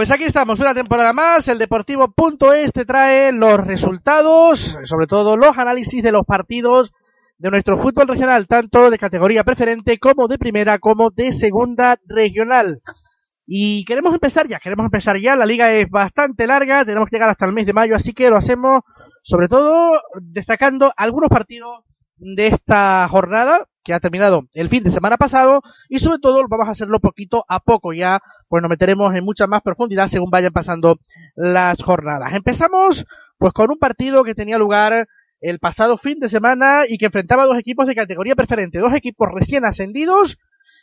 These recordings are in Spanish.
Pues aquí estamos, una temporada más. El Deportivo.es te trae los resultados, sobre todo los análisis de los partidos de nuestro fútbol regional, tanto de categoría preferente como de primera como de segunda regional. Y queremos empezar ya, queremos empezar ya. La liga es bastante larga, tenemos que llegar hasta el mes de mayo, así que lo hacemos sobre todo destacando algunos partidos de esta jornada que ha terminado el fin de semana pasado y sobre todo vamos a hacerlo poquito a poco ya pues nos meteremos en mucha más profundidad según vayan pasando las jornadas. Empezamos pues con un partido que tenía lugar el pasado fin de semana y que enfrentaba dos equipos de categoría preferente, dos equipos recién ascendidos,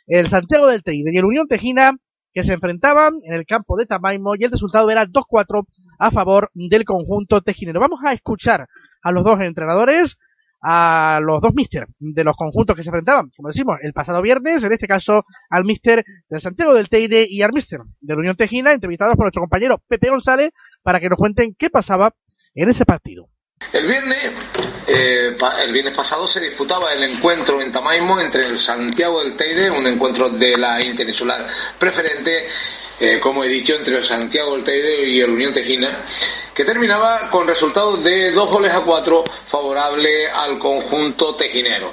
el Santiago del Teide y el Unión Tejina que se enfrentaban en el campo de Tamaimo y el resultado era 2-4 a favor del conjunto tejinero. Vamos a escuchar a los dos entrenadores a los dos mister de los conjuntos que se enfrentaban, como decimos, el pasado viernes, en este caso al mister de Santiago del Teide y al mister de la Unión Tejina, entrevistados por nuestro compañero Pepe González, para que nos cuenten qué pasaba en ese partido. El viernes, eh, el viernes pasado se disputaba el encuentro en Tamaimo entre el Santiago del Teide, un encuentro de la interinsular preferente, eh, como he dicho, entre el Santiago del Teide y el Unión Tejina, que terminaba con resultados de dos goles a cuatro favorable al conjunto tejinero.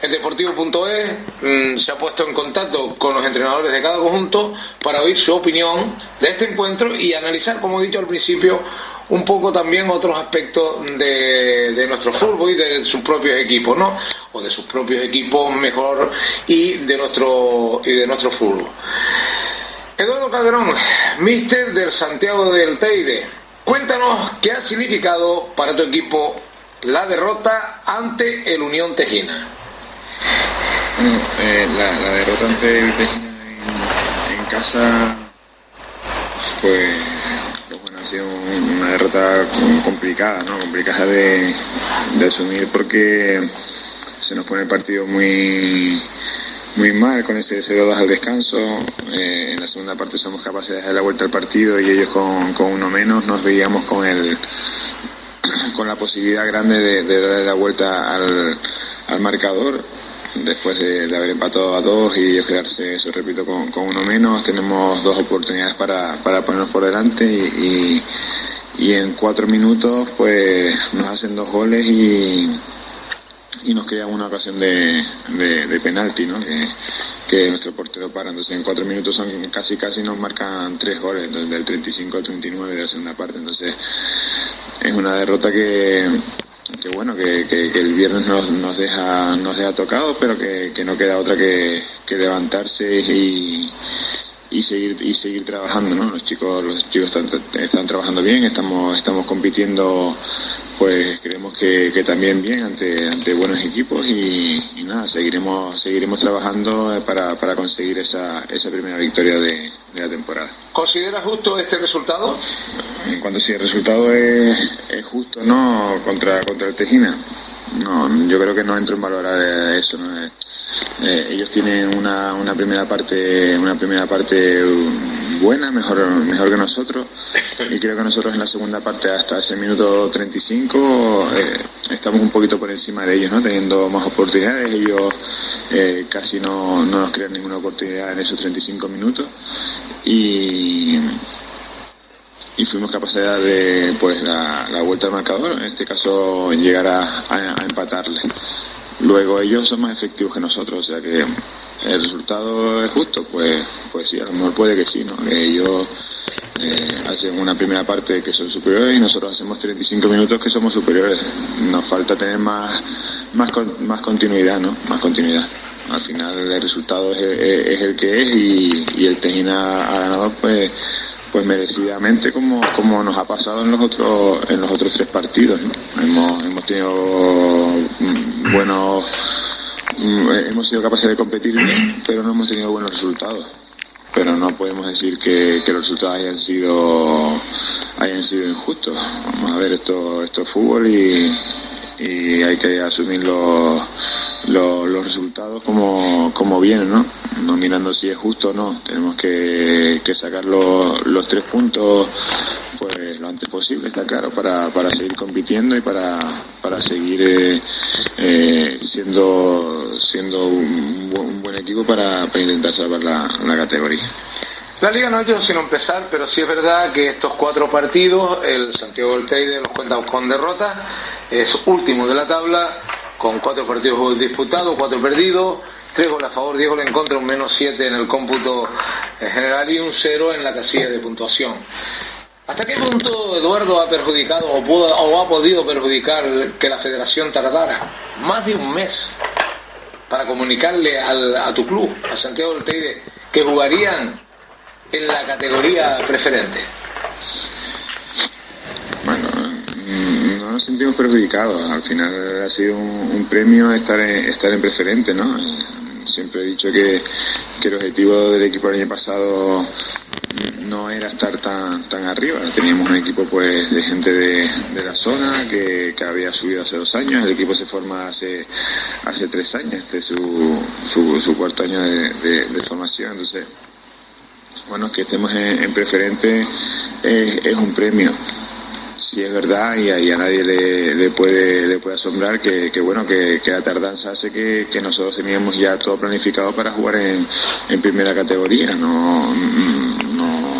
El Deportivo.es mm, se ha puesto en contacto con los entrenadores de cada conjunto para oír su opinión de este encuentro y analizar, como he dicho al principio, un poco también otros aspectos de, nuestro fútbol y de sus propios equipos, ¿no? O de sus propios equipos mejor y de nuestro, y de nuestro fútbol. Eduardo Calderón, mister del Santiago del Teide. Cuéntanos qué ha significado para tu equipo la derrota ante el Unión Tejina. Bueno, eh, la, derrota ante el Tejina en, casa, pues, ha sido una derrota complicada, ¿no? Complicada de, de asumir porque se nos pone el partido muy muy mal con ese 0-2 al descanso. Eh, en la segunda parte somos capaces de dar la vuelta al partido y ellos con, con uno menos nos veíamos con el con la posibilidad grande de, de darle la vuelta al, al marcador después de, haber empatado a dos y ellos quedarse, eso repito, con, con uno menos. Tenemos dos oportunidades para, para ponernos por delante y, y, y en cuatro minutos pues nos hacen dos goles y y nos queda una ocasión de, de, penalti, ¿no? Que, nuestro portero para. Entonces en cuatro minutos son casi casi nos marcan tres goles, entonces del 35 al 39 de la segunda parte. Entonces es una derrota que, que bueno, que, que, el viernes nos, nos deja nos deja tocados, pero que, que no queda otra que, que levantarse y y seguir y seguir trabajando no los chicos los chicos están, están trabajando bien estamos estamos compitiendo pues creemos que, que también bien ante ante buenos equipos y, nada seguiremos seguiremos trabajando para, para conseguir esa esa primera victoria de, de la temporada. ¿Consideras justo este resultado? En cuanto si el resultado es, es justo no contra contra el Tejina. No yo creo que no entro en valorar eso no es eh, ellos tienen una, una primera parte una primera parte buena mejor mejor que nosotros. Y creo que nosotros en la segunda parte hasta ese minuto 35 eh, estamos un poquito por encima de ellos no teniendo más oportunidades. Ellos eh, casi no, no nos crean ninguna oportunidad en esos 35 minutos. Y y fuimos capaces de darle pues la, vuelta al marcador, en este caso llegar a, a, a empatarle. Luego ellos son más efectivos que nosotros, o sea que el resultado es justo, pues, pues sí, a lo mejor puede que sí, ¿no? Ellos eh, hacen una primera parte que son superiores y nosotros hacemos 35 minutos que somos superiores. Nos falta tener más, más, más continuidad, ¿no? Más continuidad. Al final el resultado es, es, el que es y, y el Tejina ha ganado, pues, pues merecidamente como, como nos ha pasado en los otros en los otros tres partidos ¿no? hemos, hemos tenido mm, buenos mm, hemos sido capaces de competir pero no hemos tenido buenos resultados pero no podemos decir que, que los resultados hayan sido hayan sido injustos vamos a ver esto esto es fútbol y, y hay que asumir los, los, resultados como, como vienen, ¿no? No mirando si es justo o no. Tenemos que, que sacar los, los tres puntos pues lo antes posible, está claro, para, para seguir compitiendo y para, para seguir eh, eh, siendo, siendo un, un, buen equipo para, para intentar salvar la, la categoría. La liga no ha hecho sino empezar, pero sí es verdad que estos cuatro partidos, el Santiago del Teide los cuenta con derrota, es último de la tabla, con cuatro partidos disputados, cuatro perdidos, tres goles a favor, diez goles en contra, un menos siete en el cómputo general y un cero en la casilla de puntuación. ¿Hasta qué punto Eduardo ha perjudicado o, o ha podido perjudicar que la federación tardara más de un mes para comunicarle a tu club, a Santiago del Teide, que jugarían en la categoría preferente? Bueno, mm, no nos sentimos perjudicados. Al final ha sido un, premio estar en, estar en preferente, ¿no? Siempre he dicho que, que el objetivo del equipo el año pasado no era estar tan tan arriba. Teníamos un equipo pues de gente de, de la zona que, que, había subido hace dos años. El equipo se forma hace hace tres años. Este es su, su, su cuarto año de, de formación. Entonces bueno, que estemos en, preferente es, un premio. Si es verdad y a, nadie le, puede le puede asombrar que, bueno que, la tardanza hace que, nosotros teníamos ya todo planificado para jugar en, en primera categoría. No, no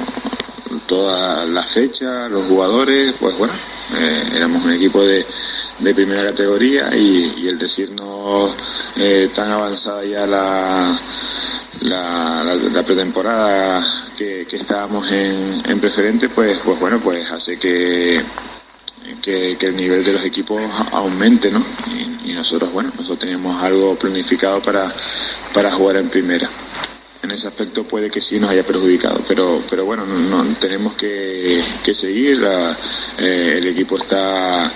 toda la fecha, los jugadores, pues bueno, eh, éramos un equipo de, de primera categoría y, el decirnos eh, tan avanzada ya la la, la, pretemporada que, que, estábamos en, en preferente, pues, pues bueno, pues hace que, que, el nivel de los equipos aumente, ¿no? Y, nosotros, bueno, nosotros teníamos algo planificado para, para jugar en primera. En ese aspecto puede que sí nos haya perjudicado, pero, pero bueno, no, tenemos que, que seguir. Eh, el equipo está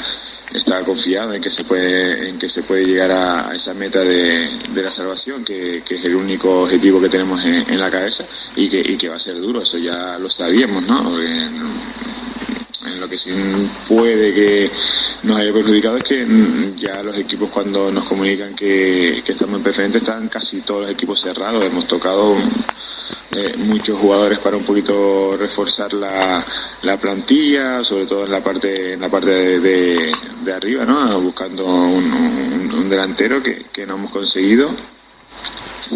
está confiado en que se puede en que se puede llegar a, esa meta de, de la salvación que, que, es el único objetivo que tenemos en, la cabeza y que, y que va a ser duro eso ya lo sabíamos no en, lo que sí puede que nos haya perjudicado es que ya los equipos cuando nos comunican que, que estamos en preferente están casi todos los equipos cerrados hemos tocado eh, muchos jugadores para un poquito reforzar la, la plantilla, sobre todo en la parte en la parte de, de, arriba, ¿no? Buscando un, un, delantero que, que no hemos conseguido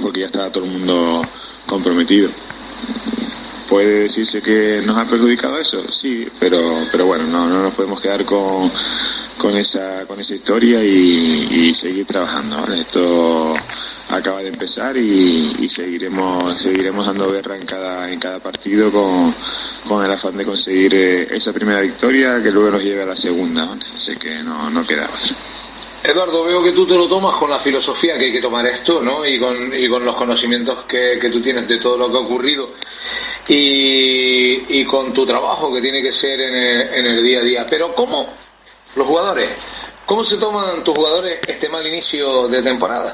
porque ya estaba todo el mundo comprometido. ¿Puede decirse que nos ha perjudicado eso? Sí, pero, pero bueno, no, no nos podemos quedar con, con, esa, con esa historia y, y seguir trabajando. ¿vale? Esto acaba de empezar y, seguiremos seguiremos dando guerra en cada en cada partido con, con el afán de conseguir eh, esa primera victoria que luego nos lleve a la segunda así que no, no queda otra Eduardo, veo que tú te lo tomas con la filosofía que hay que tomar esto, ¿no? Y con, y con los conocimientos que, que tú tienes de todo lo que ha ocurrido y, y con tu trabajo que tiene que ser en el, día a día. Pero ¿cómo los jugadores? ¿Cómo se toman tus jugadores este mal inicio de temporada?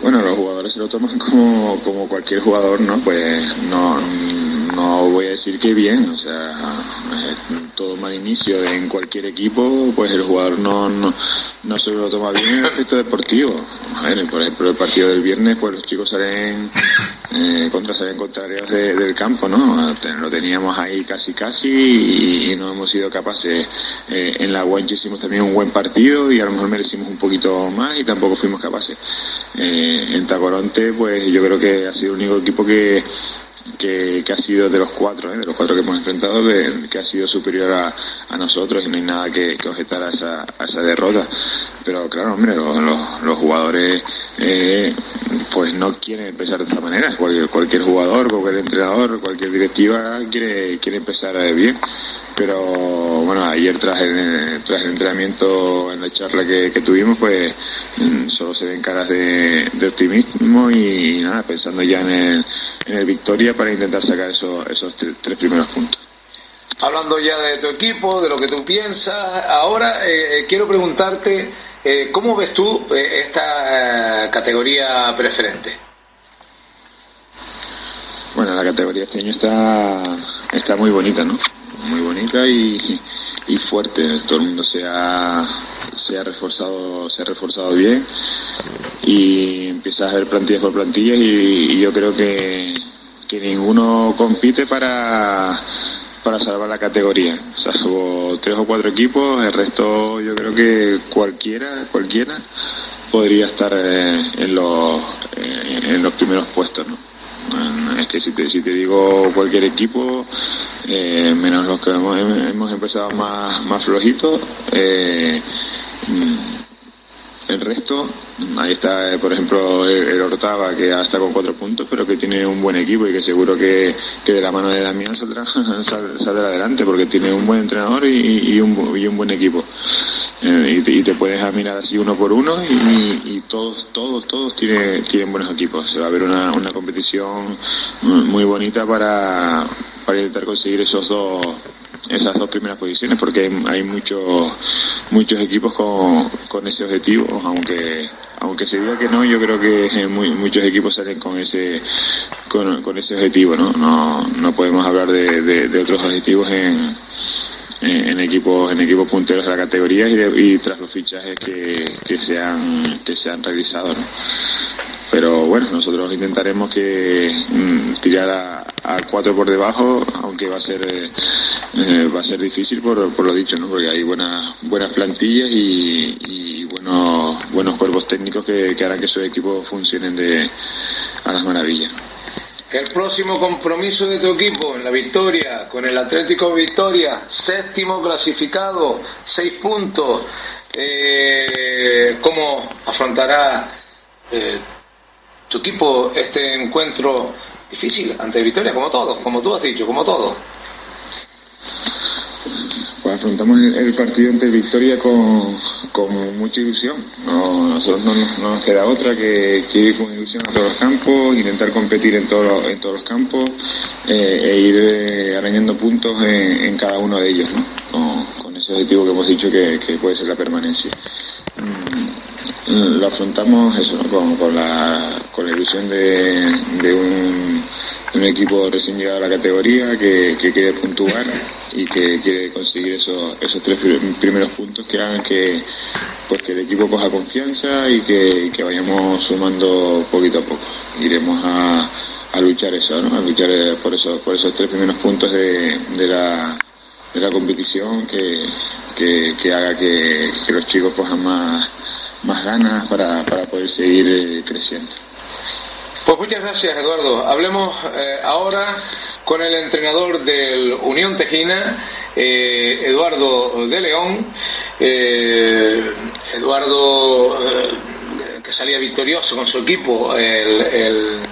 Bueno, los jugadores se lo toman como, como cualquier jugador, ¿no? Pues no, no voy a decir que bien, o sea, todo mal inicio en cualquier equipo, pues el jugador no, no, no se lo toma bien en el aspecto deportivo. por ejemplo, el partido del viernes, pues los chicos salen eh, contra salen contrarios del campo, ¿no? Lo teníamos ahí casi casi y, no hemos sido capaces. Eh, en la Guanche hicimos también un buen partido y a lo mejor merecimos un poquito más y tampoco fuimos capaces. Eh, en Tacoronte, pues yo creo que ha sido el único equipo que que, ha sido de los cuatro, ¿eh? de los cuatro que hemos enfrentado, que ha sido superior a, a, nosotros y no hay nada que, objetar a esa, a esa derrota. Pero claro, hombre, los, los, jugadores eh, pues no quieren empezar de esta manera. Cualquier, cualquier jugador, cualquier entrenador, cualquier directiva quiere, quiere empezar bien. Pero bueno, ayer tras el, entrenamiento, en la charla que, tuvimos, pues mm, solo se ven caras de, de optimismo y, nada, pensando ya en el, en el victoria para intentar sacar esos, esos tres primeros puntos. Hablando ya de tu equipo, de lo que tú piensas, ahora eh, eh, quiero preguntarte, eh, ¿cómo ves tú esta categoría preferente? Bueno, la categoría este año está, está muy bonita, ¿no? Muy bonita y, y fuerte. Todo el mundo se ha, se ha reforzado, se ha reforzado bien y empiezas a ver plantillas por plantillas y yo creo que que ninguno compite para, para salvar la categoría. O sea, hubo tres o cuatro equipos, el resto yo creo que cualquiera, cualquiera podría estar eh, en, los, eh, en los primeros puestos, ¿no? Es que si te, si te digo cualquier equipo, eh, menos los que hemos, hemos empezado más, más flojitos, eh, el resto, ahí está, por ejemplo, el, Hortaba, que ya está con cuatro puntos, pero que tiene un buen equipo y que seguro que, que de la mano de Damián saldrá, saldrá adelante, porque tiene un buen entrenador y, y, un, y un, buen equipo. Eh, y, te, puedes mirar así uno por uno y, todos, todos, todos tienen, tienen buenos equipos. Se va a ver una, una competición muy bonita para, para intentar conseguir esos dos esas dos primeras posiciones porque hay, muchos muchos equipos con, con ese objetivo aunque aunque se diga que no yo creo que muchos equipos salen con ese con, ese objetivo no no no podemos hablar de, de, otros objetivos en, en equipos en equipos punteros de la categoría y, y tras los fichajes que, que se han que se han realizado ¿no? pero bueno nosotros intentaremos que mm, tirar a, a, cuatro por debajo aunque va a ser eh, eh, va a ser difícil por, por lo dicho no porque hay buenas buenas plantillas y, y buenos buenos cuerpos técnicos que, harán que sus equipos funcionen de a las maravillas el próximo compromiso de tu equipo en la victoria con el Atlético Victoria, séptimo clasificado, seis puntos. Eh, ¿Cómo afrontará eh, tu equipo este encuentro difícil ante Victoria, como todos, como tú has dicho, como todos. Pues afrontamos el, partido ante Victoria con, con mucha ilusión. No, nosotros no, nos queda otra que, ir con ilusión a todos los campos, intentar competir en, todos en todos los campos eh, e ir eh, arañando puntos en, cada uno de ellos, ¿no? con, ese objetivo que hemos dicho que, que puede ser la permanencia. Lo afrontamos eso, con, con, la, con la ilusión de, de un, equipo recién llegado a la categoría que, que, quiere puntuar y que quiere conseguir esos, esos tres primeros puntos que hagan que, pues que el equipo coja confianza y que, vayamos sumando poquito a poco. Iremos a, a luchar eso, ¿no? a luchar eh, por, eso, por esos tres primeros puntos de, de la de la competición que, que, que haga que, los chicos cojan más más ganas para, para poder seguir eh, creciendo. Pues muchas gracias, Eduardo. Hablemos eh, ahora con el entrenador del Unión Tejina, eh, Eduardo de León. Eduardo, que salía victorioso con su equipo el,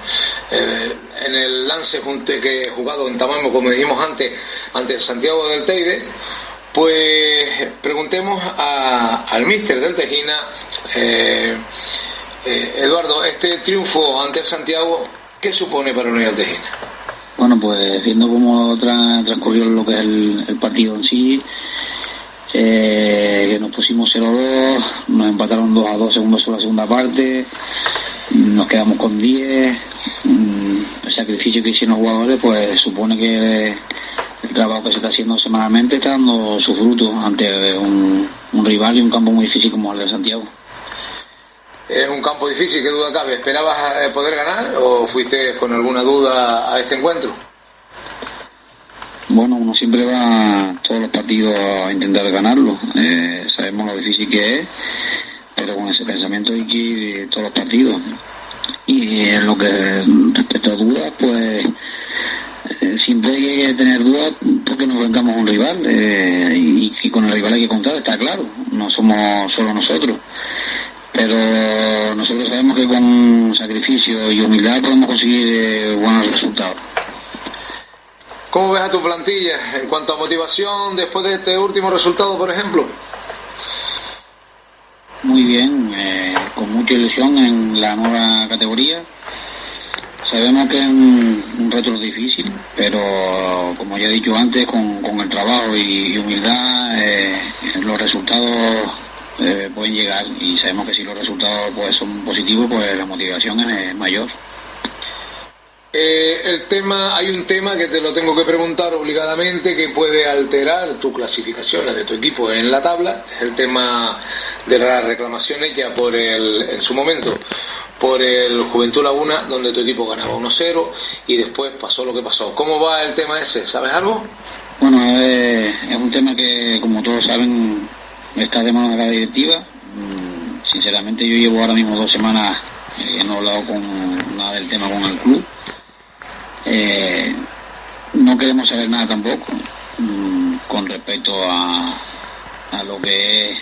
en el lance que jugado en Tamamo, como dijimos antes, ante Santiago del Teide. Pues preguntemos al míster del Tejina, eh, eh, Eduardo, este triunfo ante Santiago, ¿qué supone para Unión Tejina? Bueno, pues viendo cómo transcurrió lo que es el, partido en sí, eh, que nos pusimos 0-2, nos empataron 2 2 segundos sobre la segunda parte, nos quedamos con 10, mm, el sacrificio que hicieron los jugadores, pues supone que el trabajo que se está haciendo semanalmente está dando su fruto ante un, rival y un campo muy difícil como el de Santiago. Es un campo difícil, ¿qué duda cabe? ¿Esperabas eh, poder ganar o fuiste con alguna duda a este encuentro? Bueno, uno siempre va todos los partidos a intentar ganarlo. Eh, sabemos lo difícil que es, pero con ese pensamiento hay que ir todos los partidos. Y en lo que respecta a dudas, pues eh, siempre hay que tener dudas porque nos enfrentamos a un rival eh, y, con el rival hay que contar, está claro, no somos solo nosotros. Pero nosotros sabemos que con sacrificio y humildad podemos conseguir eh, buenos resultados. ¿Cómo ves a tu plantilla en cuanto a motivación después de este último resultado, por ejemplo? Muy bien, con mucha ilusión en la nueva categoría Sabemos que es un, reto difícil, pero como ya he dicho antes, con, el trabajo y, humildad, eh, los resultados eh, pueden llegar y sabemos que si los resultados pues, son positivos, pues la motivación es mayor. Eh, el tema, hay un tema que te lo tengo que preguntar obligadamente que puede alterar tu clasificación, la de tu equipo en la tabla, es el tema de las reclamaciones ya por el, en su momento por el Juventud Laguna, donde tu equipo ganaba 1-0 y después pasó lo que pasó. ¿Cómo va el tema ese? ¿Sabes algo? Bueno, es un tema que, como todos saben, está de mano de la directiva. Mm, sinceramente, yo llevo ahora mismo dos semanas, eh, no he hablado con nada del tema con el club. Eh, no queremos saber nada tampoco mm, con respecto a, a lo que es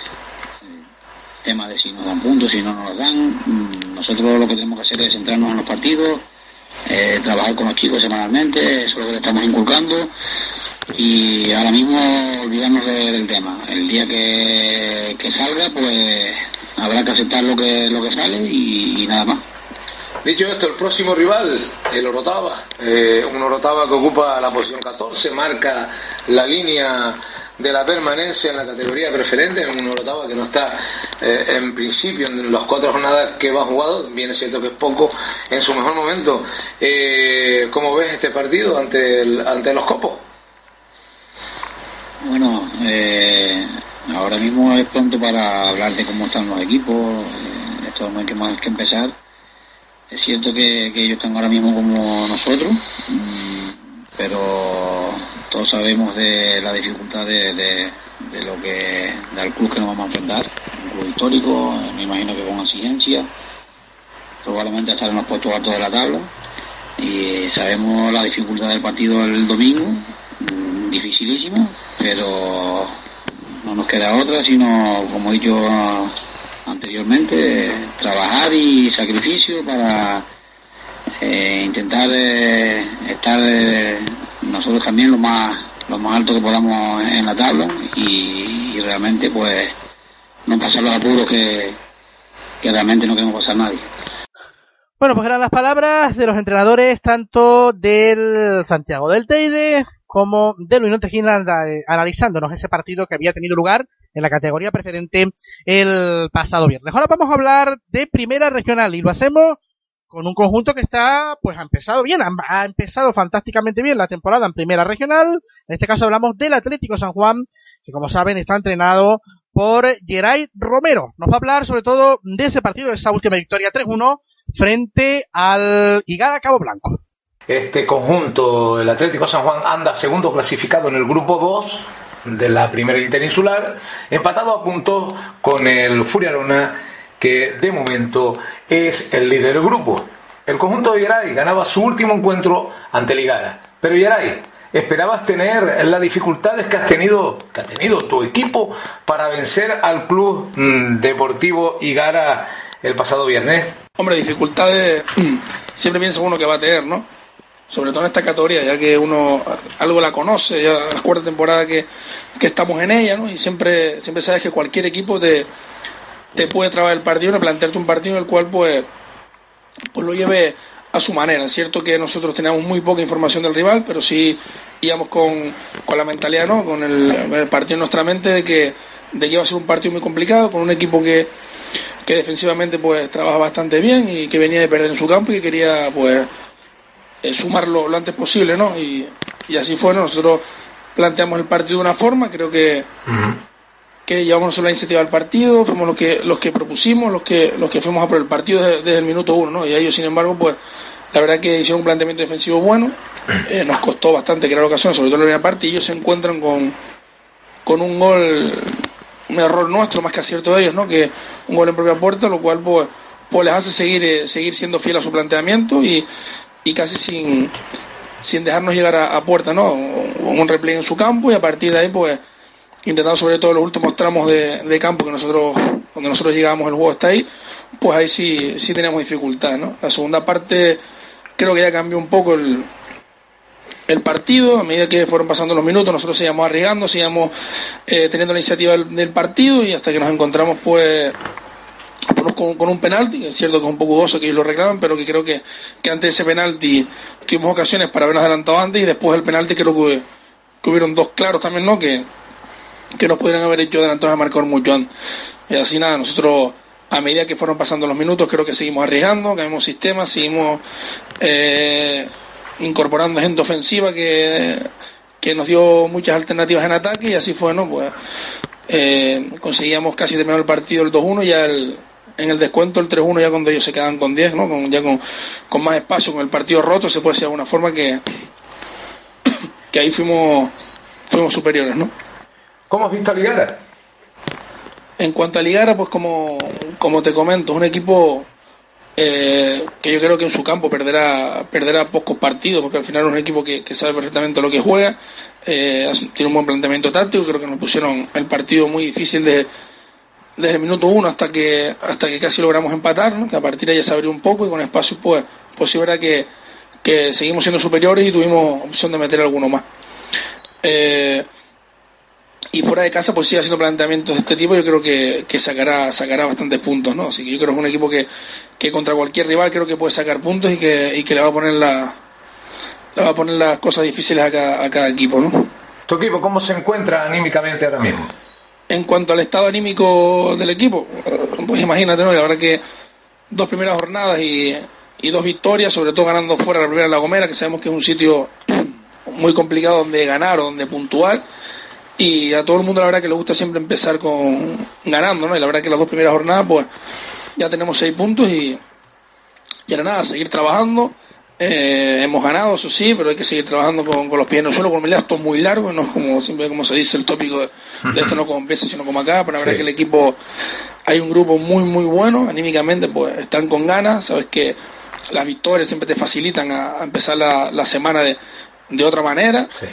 tema de si nos dan puntos, si no nos dan. Mm, nosotros lo que tenemos que hacer es centrarnos en los partidos, eh, trabajar con los chicos semanalmente, eso es lo que le estamos inculcando. Y ahora mismo olvidarnos del tema. El día que, salga, pues habrá que aceptar lo que, lo que sale y, nada más. Dicho esto, el próximo rival, el Orotava, eh, un Orotava que ocupa la posición 14, marca la línea de la permanencia en la categoría preferente, en un Orotava que no está eh, en principio en las cuatro jornadas que va jugado, viene siendo que es poco en su mejor momento. Eh, ¿Cómo ves este partido ante, ante los copos? Bueno, ahora mismo es pronto para hablar de cómo están los equipos, esto no hay que más que empezar. Es cierto que, que ellos están ahora mismo como nosotros, mm, pero todos sabemos de la dificultad de, de, lo que del club que nos vamos a enfrentar, un club histórico, me imagino que con exigencia, probablemente estar en los puestos altos de la tabla y sabemos la dificultad del partido el domingo, mm, dificilísima, pero no nos queda otra sino, como he dicho anteriormente, trabajar y sacrificio para eh, intentar eh, estar eh, nosotros también lo más lo más alto que podamos en la tabla y, realmente pues no pasar los apuros que, que realmente no queremos pasar nadie. Bueno, pues eran las palabras de los entrenadores tanto del Santiago del Teide como de Luis Tejina analizándonos ese partido que había tenido lugar en la categoría preferente el pasado viernes. Ahora vamos a hablar de primera regional y lo hacemos con un conjunto que está, pues ha empezado bien, ha, empezado fantásticamente bien la temporada en primera regional. En este caso hablamos del Atlético San Juan, que como saben está entrenado por Geray Romero. Nos va a hablar sobre todo de ese partido, de esa última victoria 3-1 frente al Igara Cabo Blanco. Este conjunto, el Atlético San Juan, anda segundo clasificado en el grupo 2 de la primera interinsular, empatado a puntos con el Furiarona que de momento es el líder del grupo. El conjunto de Yaray ganaba su último encuentro ante Ligara. Pero Yaray, ¿esperabas tener las dificultades que has tenido, que ha tenido tu equipo para vencer al club mm, deportivo Igara el pasado viernes? Hombre, dificultades mm, siempre piensa uno que va a tener, ¿no? Sobre todo en esta categoría, ya que uno algo la conoce, ya la cuarta temporada que, que estamos en ella, ¿no? Y siempre, siempre sabes que cualquier equipo te, te puede trabar el partido, no plantearte un partido en el cual pues, pues lo lleve a su manera. Es cierto que nosotros teníamos muy poca información del rival, pero sí íbamos con, con la mentalidad, ¿no? Con el, partido en nuestra mente de que, de que iba a ser un partido muy complicado, con un equipo que, que defensivamente pues trabaja bastante bien y que venía de perder en su campo y que quería pues eh, sumarlo lo antes posible, ¿no? Y, y así fue, nosotros planteamos el partido de una forma, creo que que llevamos la iniciativa del partido, fuimos los que, los que propusimos, los que, los que fuimos a por el partido desde, el minuto uno, ¿no? Y ellos, sin embargo, pues la verdad que hicieron un planteamiento defensivo bueno, eh, nos costó bastante crear ocasión, sobre todo en la primera parte, y ellos se encuentran con, con un gol, un error nuestro más que acierto de ellos, ¿no? Que un gol en propia puerta, lo cual pues, pues les hace seguir, eh, seguir siendo fiel a su planteamiento y, y casi sin, sin dejarnos llegar a, a puerta, ¿no? Un replay en su campo y a partir de ahí pues intentando sobre todo los últimos tramos de, campo que nosotros, donde nosotros llegamos, el juego está ahí, pues ahí sí, sí tenemos dificultad, ¿no? La segunda parte creo que ya cambió un poco el, el partido, a medida que fueron pasando los minutos, nosotros seguíamos arriesgando, seguíamos eh, teniendo la iniciativa del, partido y hasta que nos encontramos pues con, con, un penalti, es cierto que es un poco dudoso que ellos lo reclaman, pero que creo que, que antes de ese penalti tuvimos ocasiones para habernos adelantado antes y después del penalti creo que, que hubieron dos claros también, ¿no? Que, que nos pudieran haber hecho adelantar a marcador mucho antes. Y así nada, nosotros a medida que fueron pasando los minutos creo que seguimos arriesgando, cambiamos sistemas, seguimos eh, incorporando gente ofensiva que, que nos dio muchas alternativas en ataque y así fue, ¿no? Pues eh, conseguíamos casi terminar el partido el 2-1 ya el, en el descuento el 3-1 ya cuando ellos se quedan con 10, ¿no? Con, ya con, con más espacio, con el partido roto, se puede decir de alguna forma que, que ahí fuimos, fuimos superiores, ¿no? ¿Cómo has visto a Ligara? En cuanto a Ligara, pues como, como te comento, es un equipo eh, que yo creo que en su campo perderá perderá pocos partidos, porque al final es un equipo que, sabe perfectamente lo que juega, eh, tiene un buen planteamiento táctico, creo que nos pusieron el partido muy difícil de, desde el minuto uno hasta que hasta que casi logramos empatar, que a partir de ahí se abrió un poco y con espacio pues, pues sí verdad que, que seguimos siendo superiores y tuvimos opción de meter alguno más. Eh, y fuera de casa pues sigue haciendo planteamientos de este tipo yo creo que, que, sacará sacará bastantes puntos no así que yo creo que es un equipo que, que contra cualquier rival creo que puede sacar puntos y que, y que le va a poner la le va a poner las cosas difíciles a cada, a cada equipo no tu equipo cómo se encuentra anímicamente ahora mismo en cuanto al estado anímico del equipo pues imagínate no la verdad que dos primeras jornadas y, y dos victorias sobre todo ganando fuera la primera La Gomera que sabemos que es un sitio muy complicado donde ganar o donde puntuar y a todo el mundo la verdad que le gusta siempre empezar con ganando, ¿no? Y la verdad que las dos primeras jornadas pues ya tenemos seis puntos y ya era nada, seguir trabajando. Eh, hemos ganado, eso sí, pero hay que seguir trabajando con, los pies en el suelo, con el esto muy largo, no es como siempre como se dice el tópico de, esto no como veces sino como acá, pero la verdad que el equipo hay un grupo muy muy bueno, anímicamente pues están con ganas, sabes que las victorias siempre te facilitan a, empezar la, la semana de, de otra manera. Sí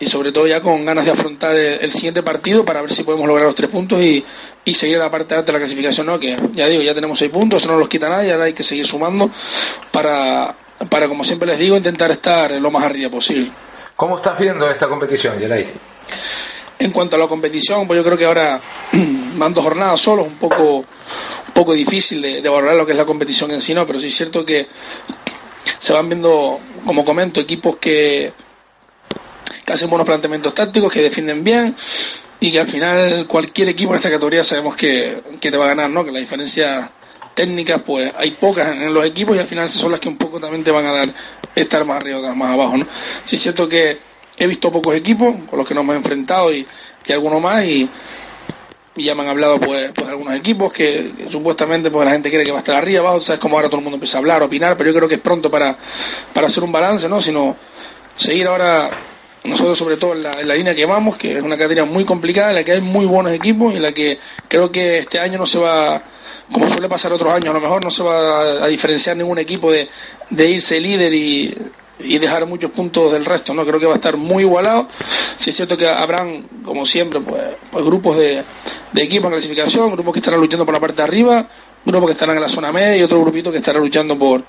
y sobre todo ya con ganas de afrontar el, siguiente partido para ver si podemos lograr los tres puntos y, y seguir la parte alta de la clasificación, ¿no? Que ya digo, ya tenemos seis puntos, eso no los quita nadie, ahora hay que seguir sumando para, para, como siempre les digo, intentar estar lo más arriba posible. ¿Cómo estás viendo esta competición, Geray? En cuanto a la competición, pues yo creo que ahora van dos jornadas solos, un poco, un poco difícil de, de valorar lo que es la competición en sí, ¿no? Pero sí es cierto que se van viendo, como comento, equipos que que hacen buenos planteamientos tácticos, que defienden bien y que al final cualquier equipo en esta categoría sabemos que, te va a ganar, ¿no? Que las diferencias técnicas, pues hay pocas en los equipos y al final son las que un poco también te van a dar estar más arriba o más abajo, ¿no? Sí es cierto que he visto pocos equipos con los que nos hemos enfrentado y, y algunos más y, ya me han hablado pues, pues algunos equipos que, supuestamente pues la gente cree que va a estar arriba, abajo, sabes como ahora todo el mundo empieza a hablar, opinar, pero yo creo que es pronto para, para hacer un balance, ¿no? Sino seguir ahora nosotros sobre todo en la, línea que vamos, que es una categoría muy complicada, en la que hay muy buenos equipos y en la que creo que este año no se va, como suele pasar otros años, a lo mejor no se va a, diferenciar ningún equipo de, de irse líder y, y dejar muchos puntos del resto, ¿no? Creo que va a estar muy igualado. Si es cierto que habrán, como siempre, pues, pues grupos de, de equipos en clasificación, grupos que estarán luchando por la parte de arriba, grupos que estarán en la zona media y otro grupito que estará luchando por,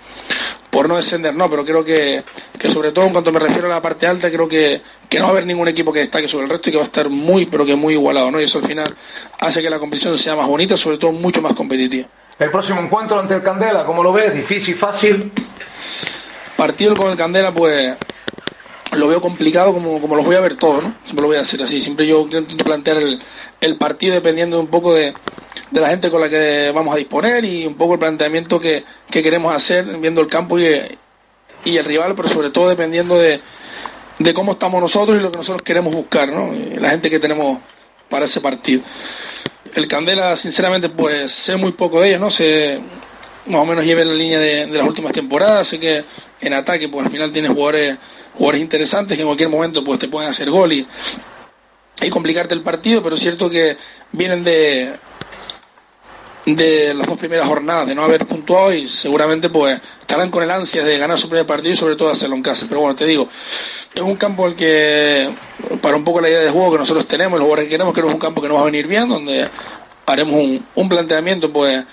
por no descender, no, pero creo que, que sobre todo en cuanto me refiero a la parte alta, creo que, que no va a haber ningún equipo que destaque sobre el resto y que va a estar muy, pero que muy igualado, ¿no? Y eso al final hace que la competición sea más bonita, sobre todo mucho más competitiva. El próximo encuentro ante el Candela, ¿cómo lo ves? ¿Difícil, fácil? Partido con el Candela, pues lo veo complicado como, como los voy a ver todos, ¿no? Siempre lo voy a hacer así. Siempre yo intento plantear el, el partido dependiendo un poco de, de la gente con la que vamos a disponer y un poco el planteamiento que, queremos hacer viendo el campo y, y, el rival, pero sobre todo dependiendo de, de cómo estamos nosotros y lo que nosotros queremos buscar, ¿no? la gente que tenemos para ese partido. El Candela, sinceramente, pues sé muy poco de ellos, ¿no? Sé, más o menos lleve la línea de, de, las últimas temporadas, sé que en ataque, pues al final tiene jugadores, jugadores interesantes que en cualquier momento pues te pueden hacer gol y, y complicarte el partido, pero es cierto que vienen de, de las dos primeras jornadas de no haber puntuado y seguramente pues estarán con el ansia de ganar su primer partido y sobre todo hacerlo en casa. Pero bueno, te digo, es un campo el que, para un poco la idea de juego que nosotros tenemos, los jugadores que queremos, que es un campo que nos va a venir bien, donde haremos un, un planteamiento pues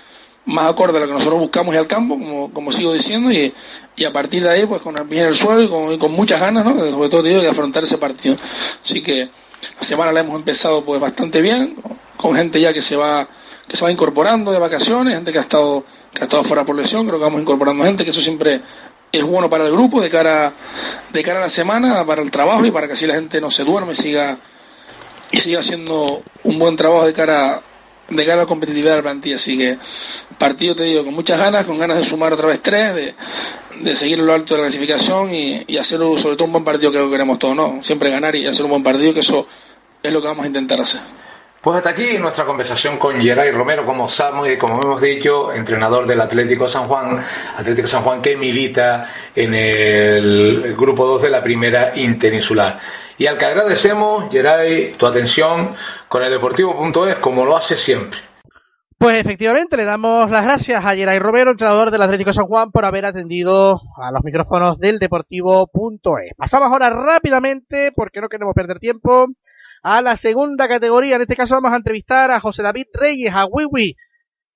más acorde a lo que nosotros buscamos y al campo, como, como sigo diciendo, y, y a partir de ahí pues con el el suelo y con, con muchas ganas, ¿no? sobre todo te digo, de afrontar ese partido. Así que la semana la hemos empezado pues bastante bien, con gente ya que se va que se va incorporando de vacaciones, gente que ha estado que ha estado fuera por lesión, creo que vamos incorporando gente, que eso siempre es bueno para el grupo de cara de cara a la semana, para el trabajo y para que así la gente no se duerme siga y siga haciendo un buen trabajo de cara de cara a la competitividad de la plantilla, así que partido te digo con muchas ganas, con ganas de sumar otra vez tres, de, de seguir lo alto de la clasificación y, hacer sobre todo un buen partido que queremos todos, ¿no? Siempre ganar y hacer un buen partido, que eso es lo que vamos a intentar hacer. Pues hasta aquí nuestra conversación con Geray Romero, como y como hemos dicho, entrenador del Atlético San Juan, Atlético San Juan que milita en el, grupo 2 de la primera interinsular. Y al que agradecemos, Geray, tu atención con el Deportivo.es, como lo hace siempre. Pues efectivamente, le damos las gracias a Geray Romero, entrenador del Atlético San Juan, por haber atendido a los micrófonos del Deportivo.es. Pasamos ahora rápidamente, porque no queremos perder tiempo, a la segunda categoría. En este caso vamos a entrevistar a José David Reyes, a Wiwi,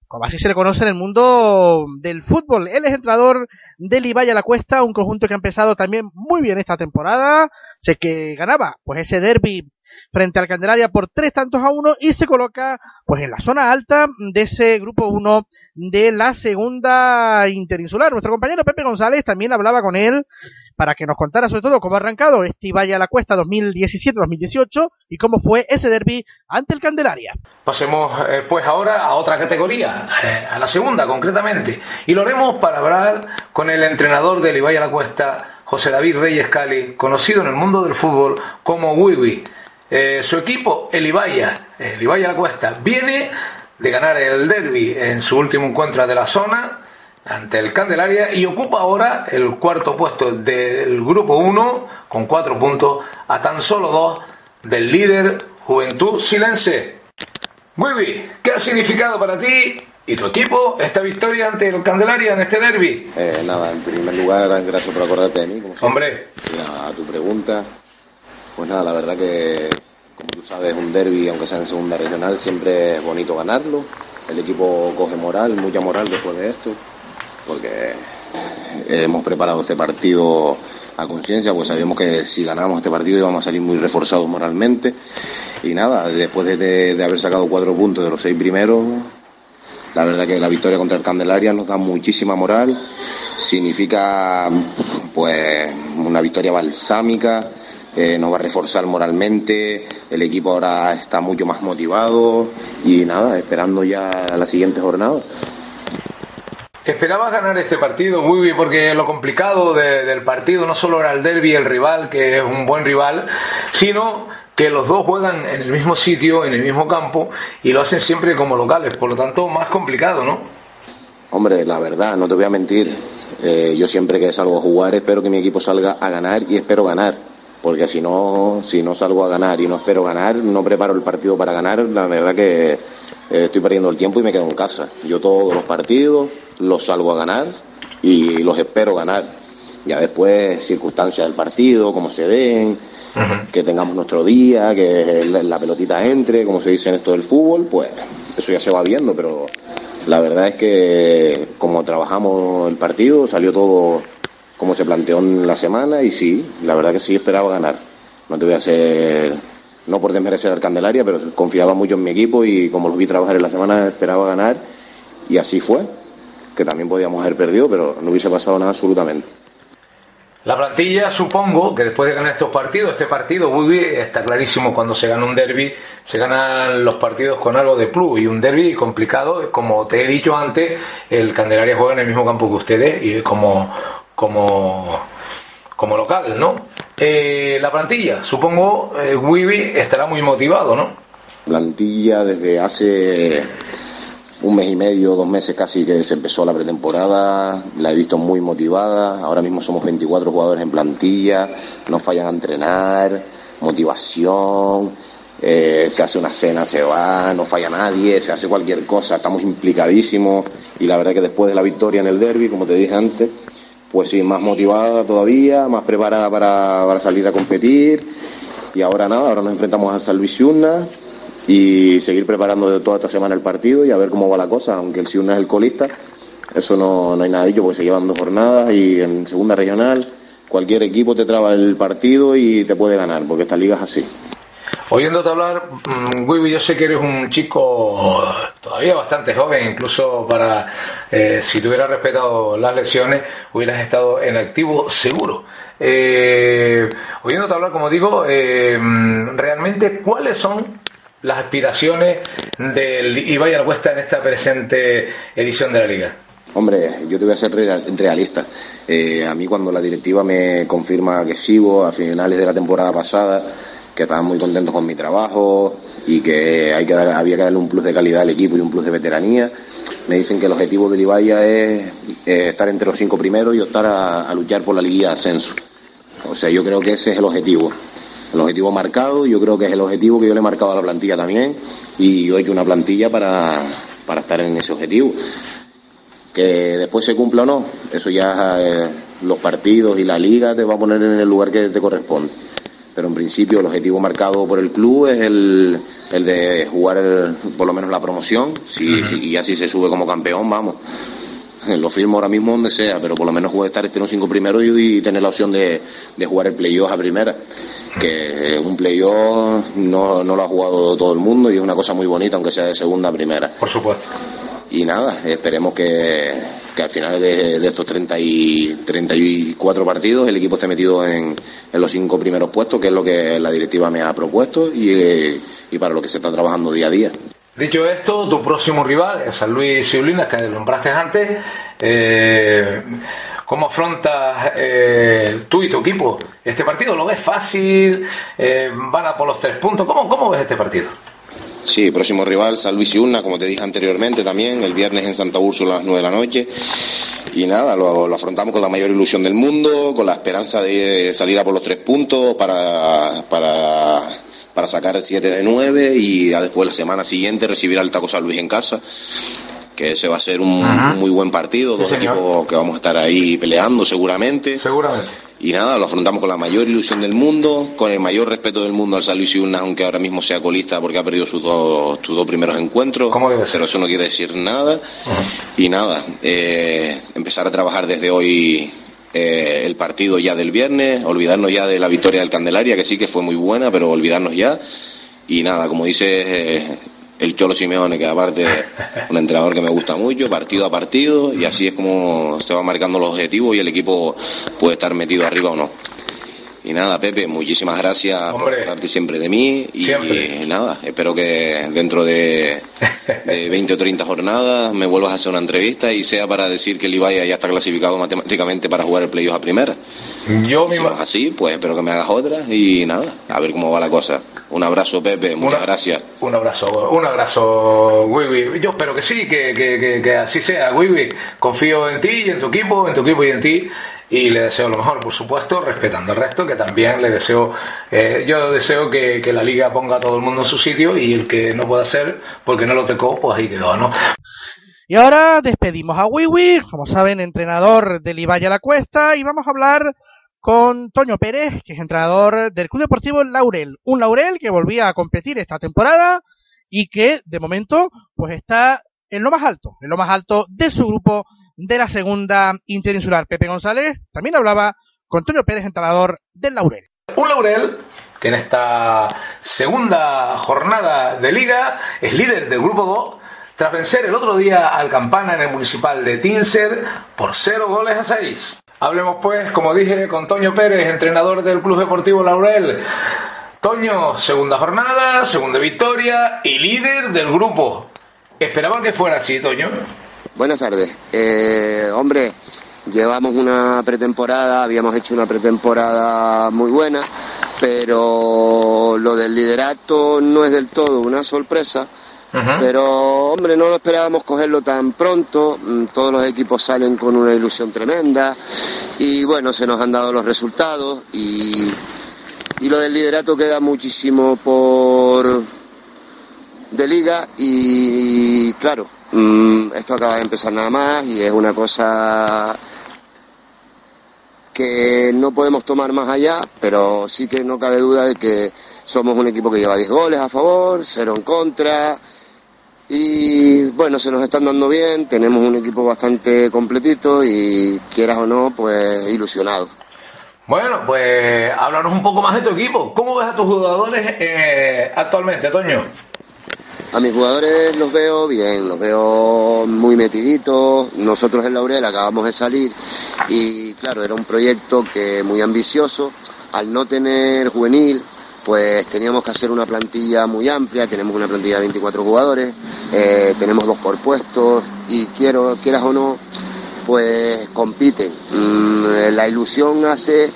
como así se le conoce en el mundo del fútbol. Él es entrenador del Ibaya La Cuesta, un conjunto que ha empezado también muy bien esta temporada. Sé que ganaba pues ese derby frente al Candelaria por tres tantos a uno y se coloca pues en la zona alta de ese grupo 1 de la segunda interinsular. Nuestro compañero Pepe González también hablaba con él para que nos contara sobre todo cómo ha arrancado este Valle a la Cuesta 2017-2018 y cómo fue ese derby ante el Candelaria. Pasemos eh, pues ahora a otra categoría, eh, a la segunda concretamente, y lo haremos para hablar con el entrenador del Ibai a la Cuesta, José David Reyes Cali, conocido en el mundo del fútbol como Wiwi. Eh, su equipo, el Ibaya, el Ibaya La Cuesta, viene de ganar el derby en su último encuentro de la zona ante el Candelaria y ocupa ahora el cuarto puesto del grupo 1 con cuatro puntos a tan solo dos del líder Juventud Silense. Wiwi, ¿qué ha significado para ti y tu equipo esta victoria ante el Candelaria en este derby? Eh, nada, en primer lugar, gracias por acordarte de mí. Como Hombre. A tu pregunta, pues nada, la verdad que, como tú sabes, un derby, aunque sea en segunda regional, siempre es bonito ganarlo. El equipo coge moral, mucha moral después de esto, porque hemos preparado este partido a conciencia, pues sabíamos que si ganábamos este partido íbamos a salir muy reforzados moralmente. Y nada, después de, de haber sacado cuatro puntos de los seis primeros, la verdad que la victoria contra el Candelaria nos da muchísima moral, significa pues una victoria balsámica eh, nos va a reforzar moralmente, el equipo ahora está mucho más motivado y nada, esperando ya la siguiente jornada. ¿Esperabas ganar este partido, muy Porque lo complicado del partido no solo era el derby, el rival, que es un buen rival, sino que los dos juegan en el mismo sitio, en el mismo campo, y lo hacen siempre como locales, por lo tanto, más complicado, ¿no? Hombre, la verdad, no te voy a mentir. Eh, yo siempre que salgo a jugar espero que mi equipo salga a ganar y espero ganar porque si no, si no salgo a ganar y no espero ganar, no preparo el partido para ganar, la verdad que eh, estoy perdiendo el tiempo y me quedo en casa. Yo todos los partidos los salgo a ganar y los espero ganar. Ya después, circunstancias del partido, cómo se den, que tengamos nuestro día, que la pelotita entre, como se dice en esto del fútbol, pues eso ya se va viendo, pero la verdad es que como trabajamos el partido, salió todo como se planteó en la semana y sí, la verdad que sí esperaba ganar. No te voy a hacer, no por desmerecer al Candelaria, pero confiaba mucho en mi equipo y como lo vi trabajar en la semana esperaba ganar y así fue, que también podíamos haber perdido, pero no hubiese pasado nada absolutamente. La plantilla, supongo que después de ganar estos partidos, este partido, muy está clarísimo cuando se gana un derby, se ganan los partidos con algo de plus y un derby complicado, como te he dicho antes, el Candelaria juega en el mismo campo que ustedes y como como, como local, ¿no? Eh, la plantilla, supongo, eh, estará muy motivado, ¿no? Plantilla desde hace un mes y medio, dos meses casi que se empezó la pretemporada, la he visto muy motivada, ahora mismo somos 24 jugadores en plantilla, no fallan a entrenar, motivación, eh, se hace una cena, se va, no falla nadie, se hace cualquier cosa, estamos implicadísimos y la verdad que después de la victoria en el derby, como te dije antes, pues sí, más motivada todavía, más preparada para, salir a competir. Y ahora nada, ahora nos enfrentamos a San Luis Ciuna y seguir preparando de toda esta semana el partido y a ver cómo va la cosa, aunque el Ciuna es el colista, eso no, no hay nada dicho porque se llevan dos jornadas y en segunda regional cualquier equipo te traba el partido y te puede ganar, porque esta liga es así. Oyéndote hablar, Wibi, mm, yo sé que eres un chico todavía bastante joven, incluso para, eh, si te hubieras respetado las lesiones, hubieras estado en activo seguro. Eh, oyéndote hablar, como digo, eh, realmente, ¿cuáles son las aspiraciones del Ibai Cuesta en esta presente edición de la liga? Hombre, yo te voy a ser realista. a mí cuando la directiva me confirma que sigo a finales de la temporada pasada, que estaban muy contentos con mi trabajo y que, había que darle un plus de calidad al equipo y un plus de veteranía. Me dicen que el objetivo de Ibaya es, estar entre los cinco primeros y optar a, luchar por la liguilla de ascenso. O sea, yo creo que ese es el objetivo. El objetivo marcado, yo creo que es el objetivo que yo le he marcado a la plantilla también y yo he hecho una plantilla para, para estar en ese objetivo. Que después se cumpla o no, eso ya eh, los partidos y la liga te va a poner en el lugar que te corresponde. Pero en principio el objetivo marcado por el club es el, el de jugar por lo menos la promoción si, y así se sube como campeón, vamos. Lo firmo ahora mismo donde sea, pero por lo menos puede estar este en cinco primeros y, y tener la opción de, de jugar el playoff a primera. Que un playoff no, no lo ha jugado todo el mundo y es una cosa muy bonita, aunque sea de segunda a primera. Por supuesto. Y nada, esperemos que, que al final de, estos 30 y, 34 partidos el equipo esté metido en, en los cinco primeros puestos, que es lo que la directiva me ha propuesto y, y para lo que se está trabajando día a día. Dicho esto, tu próximo rival es San Luis Ciulinas, que nombraste antes. Eh, ¿Cómo afrontas eh, tú y tu equipo este partido? ¿Lo ves fácil? Eh, ¿Van a por los tres puntos? ¿Cómo, cómo ves este partido? Sí, próximo rival, San Luis y Una, como te dije anteriormente también, el viernes en Santa Úrsula a las 9 de la noche. Y nada, lo, lo, afrontamos con la mayor ilusión del mundo, con la esperanza de salir a por los tres puntos para, para, para sacar el 7 de 9 y ya después la semana siguiente recibir al Taco San Luis en casa que ese va a ser un, un muy buen partido, Sí, dos señor. equipos que vamos a estar ahí peleando seguramente. Seguramente. Y nada, lo afrontamos con la mayor ilusión del mundo, con el mayor respeto del mundo al San Luis Iurnas, aunque ahora mismo sea colista porque ha perdido sus dos, sus dos primeros encuentros. ¿Cómo debe ser? Pero eso no quiere decir nada. Y nada, eh, empezar a trabajar desde hoy eh, el partido ya del viernes, olvidarnos ya de la victoria del Candelaria, que sí que fue muy buena, pero olvidarnos ya. Y nada, como dice eh, el Cholo Simeone, que aparte un entrenador que me gusta mucho, partido a partido, y así es como se van marcando los objetivos y el equipo puede estar metido arriba o no. Y nada, Pepe, muchísimas gracias por Hombre. acordarte siempre de mí. Y Siempre. nada, espero que dentro de, de 20 o 30 jornadas me vuelvas a hacer una entrevista y sea para decir que el Ibaya ya está clasificado matemáticamente para jugar el playoff a primera. Yo Si mismo. no es así, pues espero que me hagas otra y nada, a ver cómo va la cosa. Un abrazo, Pepe, muchas Una- gracias. Un abrazo, un abrazo, Wiwi. Yo espero que sí, que, que, que, que así sea, Wiwi. Confío en ti y en tu equipo, en tu equipo y en ti. Y le deseo lo mejor, por supuesto, respetando el resto, que también le deseo, eh, yo deseo que, que la liga ponga a todo el mundo en su sitio y el que no pueda ser, porque no lo tocó, pues ahí quedó, ¿no? Y ahora despedimos a Wiwi, como saben, entrenador del Ibaya La Cuesta, y vamos a hablar con Toño Pérez, que es entrenador del Club Deportivo Laurel. Un Laurel que volvía a competir esta temporada y que, de momento, pues está en lo más alto, en lo más alto de su grupo de la segunda interinsular. Pepe González también hablaba con Toño Pérez, entrenador del Laurel. Un Laurel que en esta segunda jornada de liga es líder del grupo 2 tras vencer el otro día al Campana en el municipal de Tinser por 0 goles a 6. Hablemos pues, como dije, con Toño Pérez, entrenador del Club Deportivo Laurel. Toño, segunda jornada, segunda victoria y líder del grupo. ¿Esperaban que fuera así, Toño? Buenas tardes. Eh, hombre, llevamos una pretemporada, habíamos hecho una pretemporada muy buena, pero lo del liderato no es del todo una sorpresa. Pero, hombre, no lo esperábamos cogerlo tan pronto. Mm, Todos los equipos salen con una ilusión tremenda. Y bueno, se nos han dado los resultados. Y, y lo del liderato queda muchísimo por de liga. Y, claro, mm, esto acaba de empezar nada más. Y es una cosa que no podemos tomar más allá. Pero sí que no cabe duda de que somos un equipo que lleva 10 goles a favor, 0 en contra. Y bueno, se nos están dando bien, tenemos un equipo bastante completito y quieras o no, pues ilusionado. Bueno, pues háblanos un poco más de tu equipo. ¿Cómo ves a tus jugadores eh, actualmente, Toño? A mis jugadores los veo bien, los veo muy metiditos. Nosotros en Laurel acabamos de salir y claro, era un proyecto que muy ambicioso. Al no tener juvenil, pues teníamos que hacer una plantilla muy amplia, tenemos una plantilla de 24 jugadores, eh, tenemos dos por puestos y quiero, quieras o no, pues compiten. Mm, la ilusión hace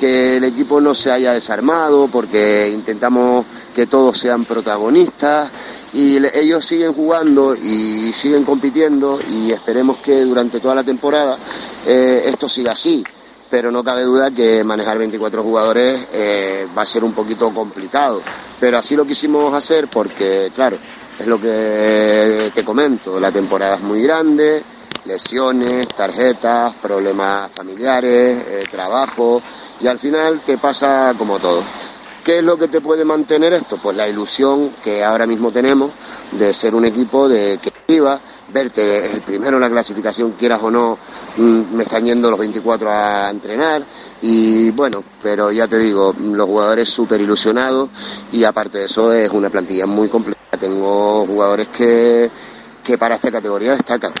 que el equipo no se haya desarmado porque intentamos que todos sean protagonistas y ellos siguen jugando y siguen compitiendo y esperemos que durante toda la temporada eh, esto siga así. Pero no cabe duda que manejar 24 jugadores eh, va a ser un poquito complicado. Pero así lo quisimos hacer porque, claro, es lo que te comento, la temporada es muy grande, lesiones, tarjetas, problemas familiares, eh, trabajo y al final te pasa como todo. ¿Qué es lo que te puede mantener esto? Pues la ilusión que ahora mismo tenemos de ser un equipo de que viva, verte el primero en la clasificación, quieras o no, mm, me están yendo los 24 a entrenar y bueno, pero ya te digo, los jugadores súper ilusionados y aparte de eso es una plantilla muy completa. Tengo jugadores que, que para esta categoría destacan.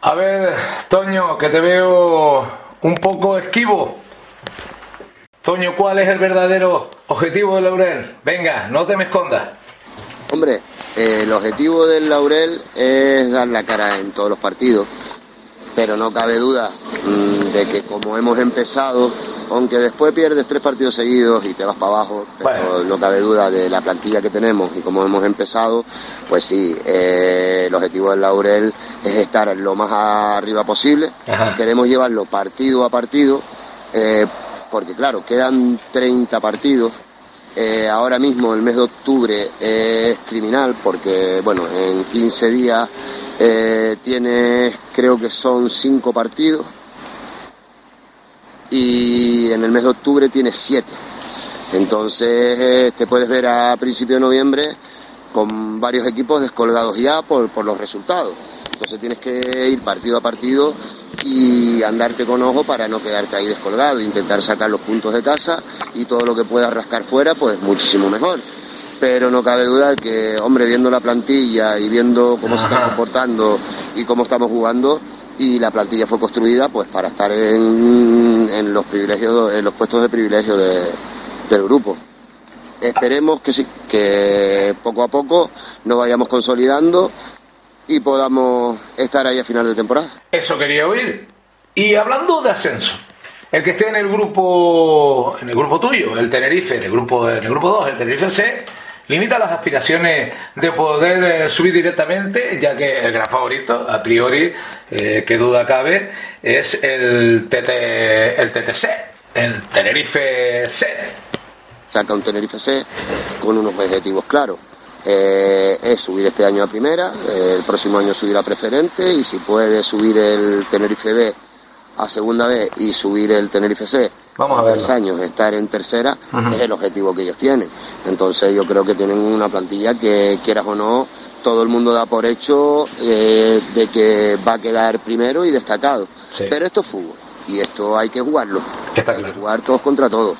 A ver, Toño, que te veo un poco esquivo. Toño, ¿cuál es el verdadero objetivo del Laurel? Venga, no te me escondas. Hombre, eh, el objetivo del Laurel es dar la cara en todos los partidos, pero no cabe duda mm, de que como hemos empezado, aunque después pierdes tres partidos seguidos y te vas para abajo, pero no cabe duda de la plantilla que tenemos y como hemos empezado, pues sí, eh, el objetivo del Laurel es estar lo más arriba posible. Queremos llevarlo partido a partido, eh, porque claro, quedan 30 partidos. Eh, ahora mismo el mes de octubre es criminal porque, bueno, en 15 días eh, tienes, creo que son 5 partidos y en el mes de octubre tienes 7. Entonces eh, te puedes ver a principio de noviembre con varios equipos descolgados ya por, por los resultados. Entonces tienes que ir partido a partido y andarte con ojo para no quedarte ahí descolgado, intentar sacar los puntos de casa y todo lo que puedas rascar fuera, pues muchísimo mejor. Pero no cabe duda que, hombre, viendo la plantilla y viendo cómo se está comportando y cómo estamos jugando, y la plantilla fue construida pues para estar en, en los privilegios, en los puestos de privilegio de, del grupo. Esperemos que sí, que poco a poco nos vayamos consolidando y podamos estar ahí a final de temporada. Eso quería oír. Y hablando de ascenso, el que esté en el grupo en el grupo tuyo, el Tenerife, en el grupo en el grupo 2, el Tenerife C, limita las aspiraciones de poder eh, subir directamente, ya que el gran favorito, a priori, eh, que duda cabe, es el, TT, el TTC, el Tenerife C. Saca un Tenerife C con unos objetivos claros eh, es subir este año a primera, eh, el próximo año subir a preferente y si puede subir el Tenerife B a segunda B y subir el Tenerife C Vamos a tres años, estar en tercera, es el objetivo que ellos tienen. Entonces yo creo que tienen una plantilla que quieras o no, todo el mundo da por hecho eh, de que va a quedar primero y destacado. Pero esto es fútbol y esto hay que jugarlo. hay que jugar todos contra todos.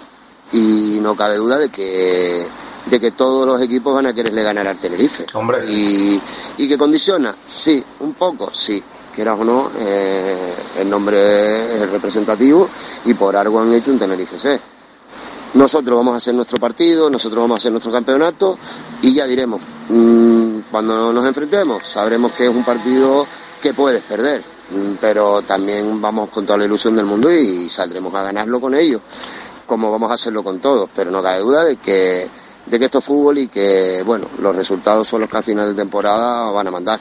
Y no cabe duda de que de que todos los equipos van a quererle ganar al Tenerife. Hombre. Y, y que condiciona, sí, un poco, sí. Quieras o no, eh, el nombre es representativo y por algo han hecho un Tenerife C. Nosotros vamos a hacer nuestro partido, nosotros vamos a hacer nuestro campeonato y ya diremos, mm, cuando nos enfrentemos, sabremos que es un partido que puedes perder, mm, pero también vamos con toda la ilusión del mundo y saldremos a ganarlo con ellos, como vamos a hacerlo con todos, pero no cabe duda de que de que esto es fútbol y que, bueno, los resultados son los que al final de temporada van a mandar.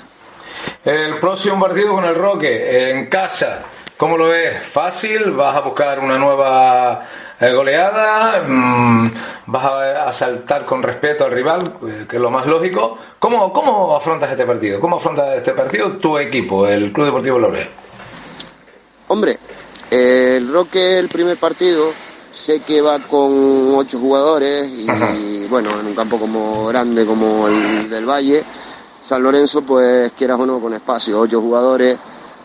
El próximo partido con el Roque, en casa, ¿cómo lo ves? ¿Fácil? ¿Vas a buscar una nueva eh, goleada? Mm, ¿Vas a, saltar con respeto al rival, eh, que es lo más lógico? ¿Cómo, ¿Cómo afrontas este partido? ¿Cómo afronta este partido tu equipo, el Club Deportivo Laureal? Hombre, el Roque, el primer partido, Sé que va con ocho jugadores y bueno, en un campo como grande como el del Valle, San Lorenzo, pues quieras o no, con espacio, ocho jugadores,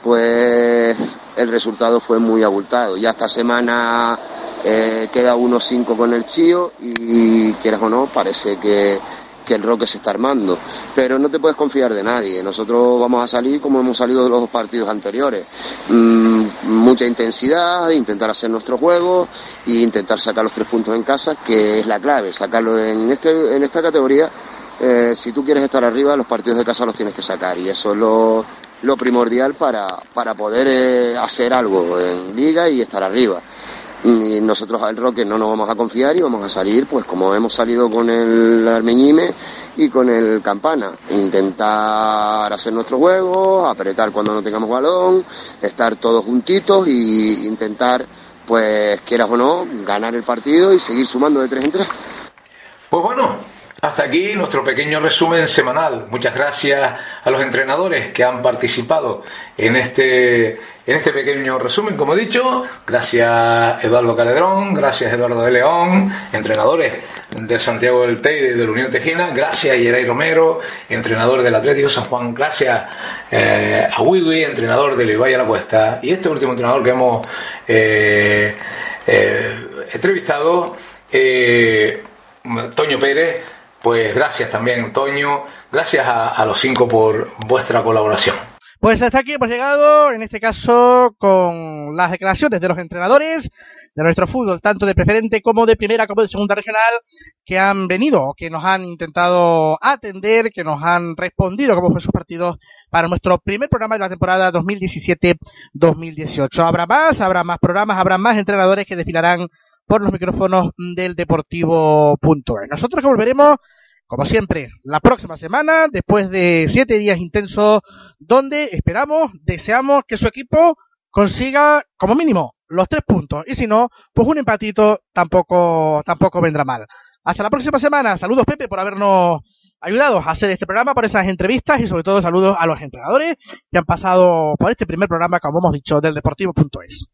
pues el resultado fue muy abultado. Ya esta semana eh, queda uno cinco con el Chío y quieras o no, parece que que el Roque se está armando. Pero no te puedes confiar de nadie. Nosotros vamos a salir como hemos salido de los dos partidos anteriores. Mm, mucha intensidad, intentar hacer nuestro juego e intentar sacar los tres puntos en casa, que es la clave. Sacarlo en, este, en esta categoría. Eh, si tú quieres estar arriba, los partidos de casa los tienes que sacar. Y eso es lo, lo primordial para, para poder eh, hacer algo en liga y estar arriba y nosotros al Roque no nos vamos a confiar y vamos a salir pues como hemos salido con el Armeñime y con el Campana, intentar hacer nuestro juego, apretar cuando no tengamos balón, estar todos juntitos y intentar pues quieras o no ganar el partido y seguir sumando de tres en tres. Pues bueno, Hasta aquí nuestro pequeño resumen semanal. Muchas gracias a los entrenadores que han participado en este, en este pequeño resumen, como he dicho. Gracias Eduardo Caledrón, gracias Eduardo de León, entrenadores de Santiago del Teide y de Unión Tejina. Gracias Yeray Romero, entrenador del Atlético San Juan. Gracias eh, a Wiwi, entrenador del Ibai a la Cuesta. Y este último entrenador que hemos eh, eh, entrevistado, Toño Pérez pues gracias también, Toño. Gracias a, los cinco por vuestra colaboración. Pues hasta aquí hemos llegado, en este caso, con las declaraciones de los entrenadores de nuestro fútbol, tanto de preferente como de primera como de segunda regional, que han venido, que nos han intentado atender, que nos han respondido cómo fue su partido para nuestro primer programa de la temporada 2017-2018. Habrá más, habrá más programas, habrá más entrenadores que desfilarán por los micrófonos del Deportivo.es. Nosotros que volveremos, como siempre, la próxima semana, después de siete días intensos, donde esperamos, deseamos que su equipo consiga, como mínimo, los tres puntos. Y si no, pues un empatito tampoco, tampoco vendrá mal. Hasta la próxima semana. Saludos, Pepe, por habernos ayudado a hacer este programa, por esas entrevistas y sobre todo saludos a los entrenadores que han pasado por este primer programa, como hemos dicho, del Deportivo.es.